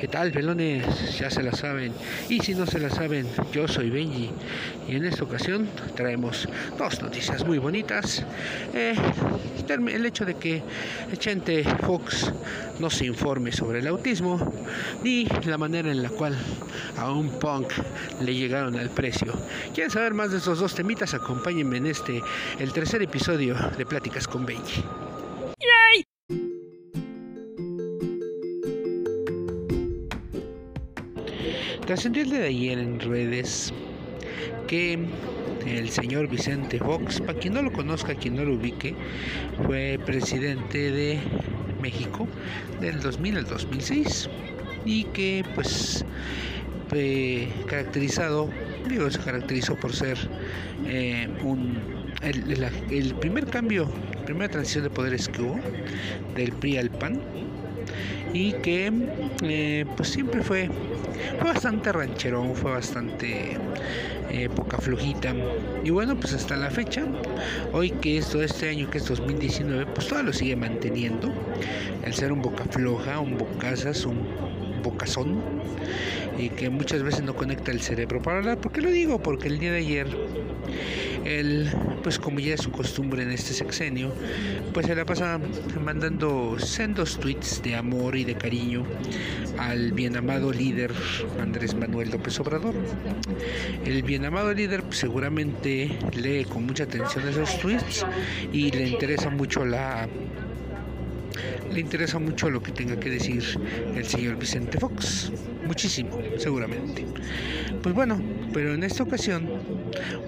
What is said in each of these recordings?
¿Qué tal, pelones? Ya se la saben. Y si no se la saben, yo soy Benji. Y en esta ocasión traemos dos noticias muy bonitas. Eh, el hecho de que Chente Fox no se informe sobre el autismo, ni la manera en la cual a un punk le llegaron al precio. ¿Quieren saber más de estos dos temitas? Acompáñenme en este, el tercer episodio de Pláticas con Benji. Trascendió de ayer en redes que el señor Vicente Fox, para quien no lo conozca, quien no lo ubique, fue presidente de México del 2000 al 2006 y que pues fue caracterizado, digo, se caracterizó por ser eh, un, el, primer cambio, primera transición de poderes que hubo del PRI al PAN y que eh, pues siempre fue, fue bastante rancherón, fue bastante eh, poca flojita y bueno pues hasta la fecha hoy que es todo este año que es 2019 pues todo lo sigue manteniendo el ser un boca floja un bocazas un bocazón y que muchas veces no conecta el cerebro para hablar. ¿Por qué lo digo? Porque el día de ayer, él, pues como ya es su costumbre en este sexenio, pues se la pasa mandando sendos tweets de amor y de cariño al bien amado líder Andrés Manuel López Obrador. El bien amado líder seguramente lee con mucha atención esos tweets y le interesa mucho la le interesa mucho lo que tenga que decir el señor Vicente Fox. Muchísimo, seguramente. Pues bueno, pero en esta ocasión,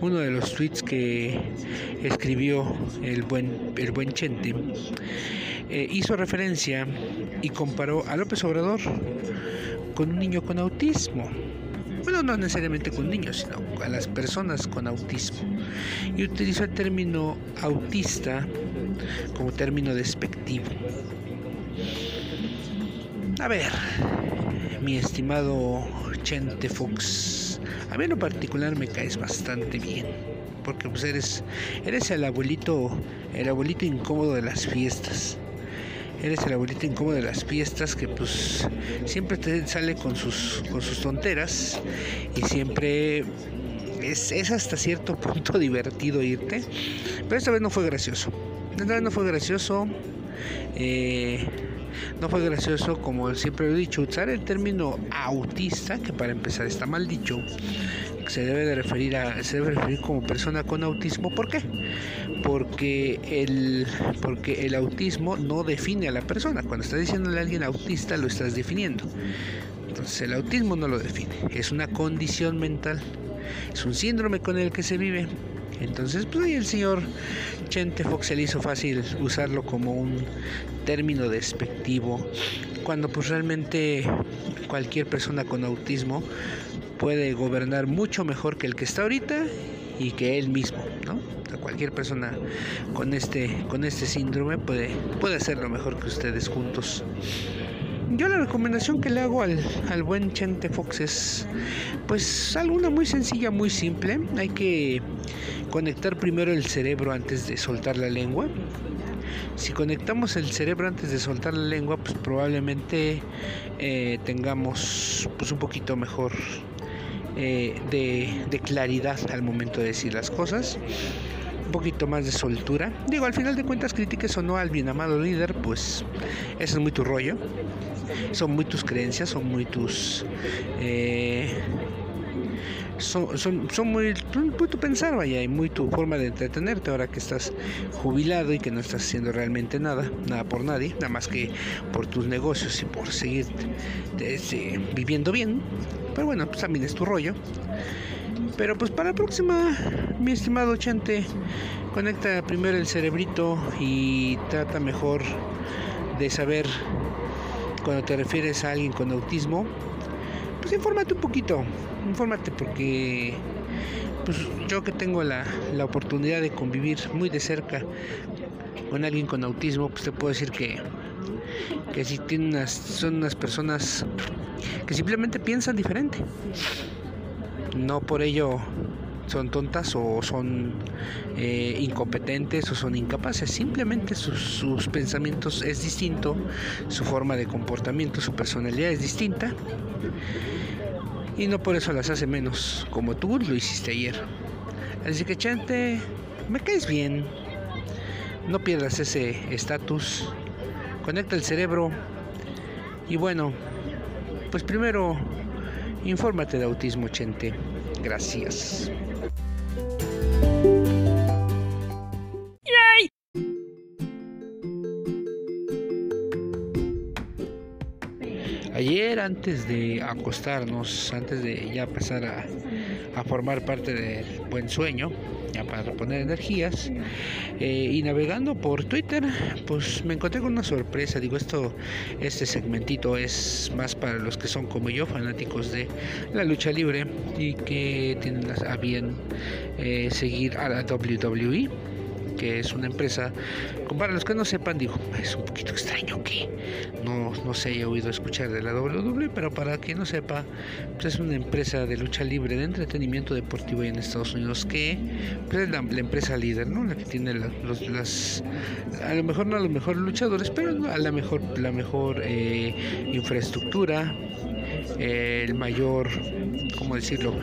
uno de los tweets que escribió el buen, el buen Chente eh, hizo referencia y comparó a López Obrador con un niño con autismo. Bueno, no necesariamente con niños, sino a las personas con autismo. Y utilizó el término autista como término despectivo. A ver, mi estimado Chente Fox, a mí en lo particular me caes bastante bien, porque pues eres, eres el abuelito, el abuelito incómodo de las fiestas. Eres el abuelito incómodo de las fiestas que pues siempre te sale con sus, con sus tonteras y siempre es, es, hasta cierto punto divertido irte. Pero esta vez no fue gracioso. Esta vez no fue gracioso. Eh, no fue gracioso, como siempre he dicho, usar el término autista, que para empezar está mal dicho, se debe de referir a, se debe referir como persona con autismo. ¿Por qué? Porque el, porque el autismo no define a la persona. Cuando estás diciéndole a alguien autista, lo estás definiendo. Entonces el autismo no lo define. Es una condición mental. Es un síndrome con el que se vive. Entonces, pues ahí el señor Chente Fox se le hizo fácil usarlo como un término despectivo, cuando pues realmente cualquier persona con autismo puede gobernar mucho mejor que el que está ahorita y que él mismo, ¿no? cualquier persona con este, con este síndrome puede, puede hacerlo mejor que ustedes juntos. Yo la recomendación que le hago al, al buen Chente Fox es pues alguna muy sencilla, muy simple. Hay que conectar primero el cerebro antes de soltar la lengua. Si conectamos el cerebro antes de soltar la lengua, pues probablemente eh, tengamos pues un poquito mejor eh, de, claridad al momento de decir las cosas poquito más de soltura. Digo, al final de cuentas, critiques o no al bien amado líder, pues eso es muy tu rollo. Son muy tus creencias, son muy tus eh, son, son, son muy, muy, tu pensar, vaya, y muy tu forma de entretenerte ahora que estás jubilado y que no estás haciendo realmente nada, nada por nadie, nada más que por tus negocios y por seguir este, viviendo bien. Pero bueno, pues también es tu rollo. Pero pues para la próxima, mi estimado Chante, conecta primero el cerebrito y trata mejor de saber cuando te refieres a alguien con autismo, pues infórmate un poquito, infórmate porque pues yo que tengo la, la oportunidad de convivir muy de cerca con alguien con autismo, pues te puedo decir que, que si tienen son unas personas que simplemente piensan diferente. No por ello son tontas o son eh, incompetentes o son incapaces. Simplemente sus, sus, pensamientos es distinto, su forma de comportamiento, su personalidad es distinta. Y no por eso las hace menos, como tú lo hiciste ayer. Así que Chante, me caes bien. No pierdas ese estatus. Conecta el cerebro. Y bueno, pues primero, infórmate de autismo, Chente. Gracias. Antes de acostarnos, antes de ya pasar a, formar parte del buen sueño, ya para reponer energías, eh, y navegando por Twitter, pues me encontré con una sorpresa. Digo, esto, este segmentito es más para los que son como yo, fanáticos de la lucha libre y que tienen a bien eh, seguir a la WWE que es una empresa, para los que no sepan, digo, es un poquito extraño que no, no se haya oído escuchar de la WWE, pero para quien no sepa, pues es una empresa de lucha libre, de entretenimiento deportivo en Estados Unidos, que pues es la, empresa líder, ¿no? La que tiene las, a lo mejor no a los mejores luchadores, pero a la mejor, la mejor eh, infraestructura, el mayor, ¿cómo decirlo?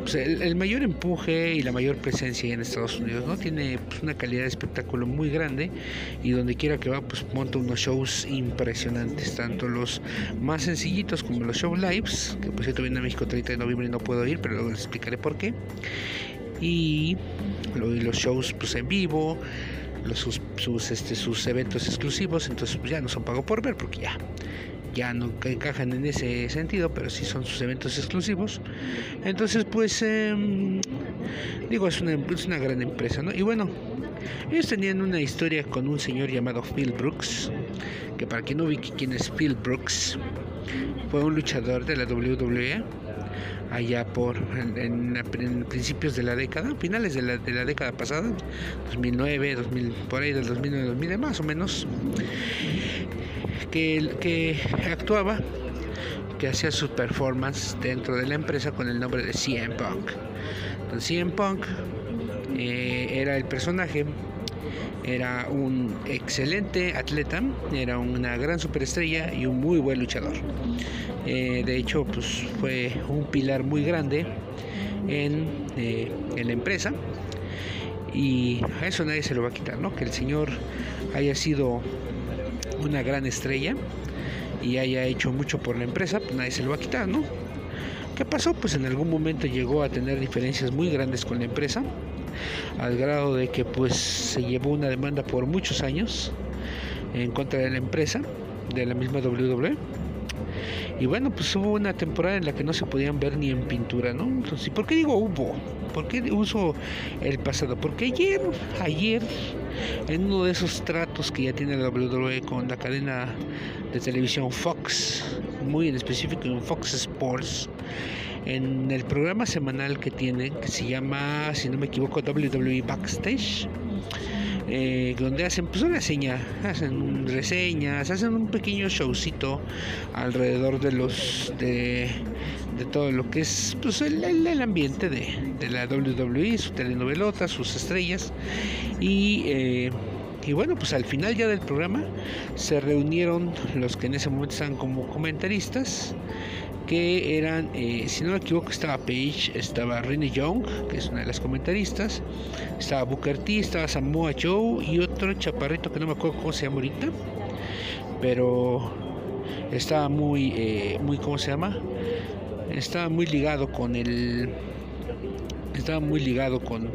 Pues el, mayor empuje y la mayor presencia en Estados Unidos, ¿no? Tiene pues, una calidad de espectáculo muy grande y donde quiera que va, pues monta unos shows impresionantes, tanto los más sencillitos como los show lives, que por cierto viene a México 30 de noviembre y no puedo ir, pero luego les explicaré por qué. Y los shows pues en vivo, los, sus, este, sus eventos exclusivos, entonces pues ya no son pago por ver porque ya ya no encajan en ese sentido, pero sí son sus eventos exclusivos. Entonces, pues, em, digo, es una, es una gran empresa. Y bueno, ellos tenían una historia con un señor llamado Phil Brooks, que para quien no ubique quién es Phil Brooks, fue un luchador de la WWE allá por en, principios de la década, finales de la, de la, década pasada, 2009, 2000, por ahí del 2009, 2000, más o menos que, actuaba, que hacía su performance dentro de la empresa con el nombre de CM Punk. Entonces, CM Punk eh, era el personaje, era un excelente atleta, era una gran superestrella y un muy buen luchador. Eh, de hecho, pues fue un pilar muy grande en, eh, en la empresa y a eso nadie se lo va a quitar, ¿no? Que el señor haya sido una gran estrella y haya hecho mucho por la empresa, pues nadie se lo va a quitar, ¿no? ¿Qué pasó? Pues en algún momento llegó a tener diferencias muy grandes con la empresa, al grado de que pues se llevó una demanda por muchos años en contra de la empresa, de la misma WWE. Y bueno, pues hubo una temporada en la que no se podían ver ni en pintura, ¿no? Entonces, ¿por qué digo hubo? ¿Por qué uso el pasado? Porque ayer, ayer, en uno de esos tratos que ya tiene la WWE con la cadena de televisión Fox, muy en específico en Fox Sports, en el programa semanal que tiene, que se llama, si no me equivoco, WWE Backstage, eh, donde hacen pues una reseña, hacen reseñas, hacen un pequeño showcito alrededor de los de, de todo lo que es pues, el, el, ambiente de, de, la WWE, su telenovelota, sus estrellas y eh, y bueno, pues al final ya del programa se reunieron los que en ese momento estaban como comentaristas que eran, eh, si no me equivoco, estaba Paige, estaba Renee Young, que es una de las comentaristas, estaba Booker T, estaba Samoa Joe y otro chaparrito que no me acuerdo cómo se llama ahorita, pero estaba muy, eh, muy, ¿cómo se llama? Estaba muy ligado con el, estaba muy ligado con,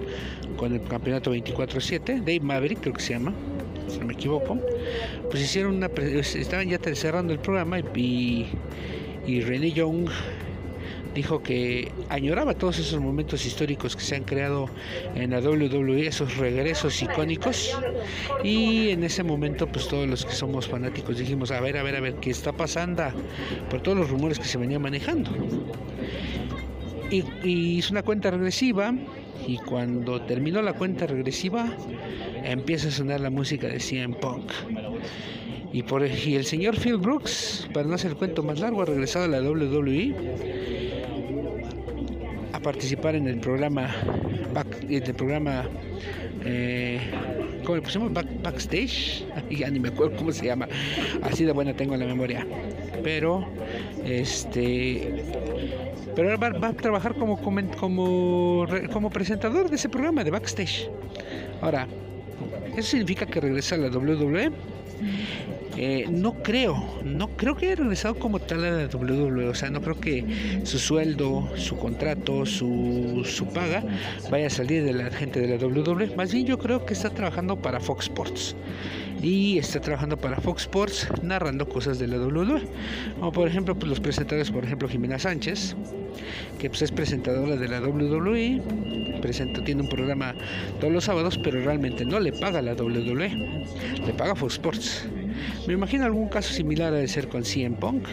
con el campeonato 24-7, Dave Maverick creo que se llama, si no me equivoco, pues hicieron una, estaban ya cerrando el programa y y René Young dijo que añoraba todos esos momentos históricos que se han creado en la WWE, esos regresos icónicos. Y en ese momento, pues todos los que somos fanáticos dijimos, a ver, a ver, a ver, ¿qué está pasando? Por todos los rumores que se venían manejando. Y, hizo una cuenta regresiva y cuando terminó la cuenta regresiva empieza a sonar la música de CM Punk. Y, por, y el señor Phil Brooks, para no hacer el cuento más largo, ha regresado a la WWE. Participar en el programa, en el programa, eh, ¿cómo le pusimos? backstage, ya ni me acuerdo cómo se llama, así de buena tengo la memoria, pero este pero va, va, a trabajar como, como, como presentador de ese programa de backstage. Ahora, ¿eso significa que regresa a la WWE? Eh, no creo, no creo que haya regresado como tal a la WWE, o sea, no creo que su sueldo, su contrato, su, su paga vaya a salir de la gente de la WWE, más bien yo creo que está trabajando para Fox Sports. Y está trabajando para Fox Sports narrando cosas de la WWE, como por ejemplo pues, los presentadores, por ejemplo Jimena Sánchez, que pues, es presentadora de la WWE, presenta, tiene un programa todos los sábados, pero realmente no le paga la WWE, le paga Fox Sports. Me imagino algún caso similar a de ser con CM Punk,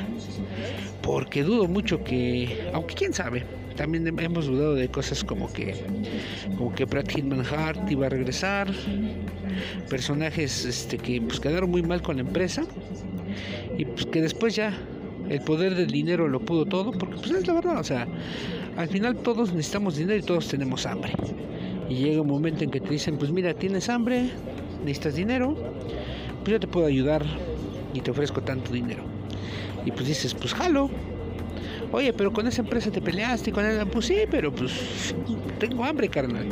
porque dudo mucho que, aunque quién sabe, también hemos dudado de cosas como que, como que Brad Hitman Hart iba a regresar, personajes este, que pues, quedaron muy mal con la empresa y pues que después ya el poder del dinero lo pudo todo, porque pues es la verdad, o sea, al final todos necesitamos dinero y todos tenemos hambre. Y llega un momento en que te dicen, pues mira, tienes hambre, necesitas dinero, pues yo te puedo ayudar y te ofrezco tanto dinero. Y pues dices, pues jalo. Oye, pero con esa empresa te peleaste y con ella, pues sí, pero pues tengo hambre, carnal.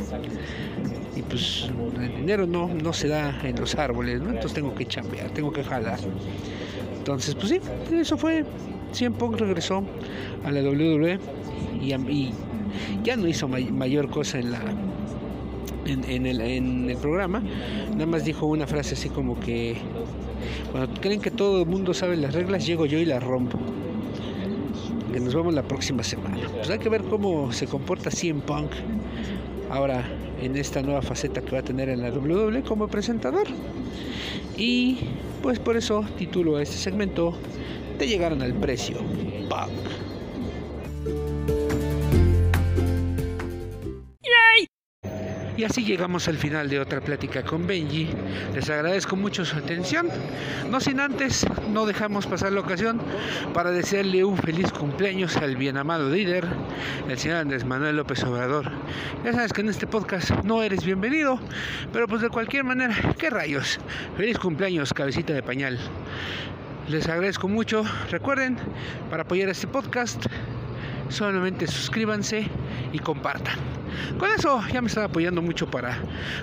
Y pues el dinero no, no se da en los árboles, ¿no? Entonces tengo que chambear, tengo que jalar. Entonces, pues sí, eso fue. 100 Punk regresó a la WWE y, ya no hizo mayor cosa en la en, el, en el programa. Nada más dijo una frase así como que cuando creen que todo el mundo sabe las reglas, llego yo y las rompo. Que nos vemos la próxima semana. Pues hay que ver cómo se comporta CM Punk ahora en esta nueva faceta que va a tener en la WWE como presentador. Y pues por eso titulo a este segmento Te llegaron al precio. Punk. Y así llegamos al final de otra plática con Benji. Les agradezco mucho su atención. No sin antes, no dejamos pasar la ocasión para desearle un feliz cumpleaños al bien amado líder, el señor Andrés Manuel López Obrador. Ya sabes que en este podcast no eres bienvenido, pero pues de cualquier manera, ¿qué rayos? Feliz cumpleaños, cabecita de pañal. Les agradezco mucho. Recuerden, para apoyar este podcast, solamente suscríbanse y compartan. Con eso ya me están apoyando mucho para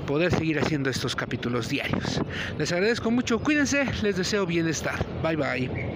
poder seguir haciendo estos capítulos diarios. Les agradezco mucho, cuídense, les deseo bienestar. Bye bye.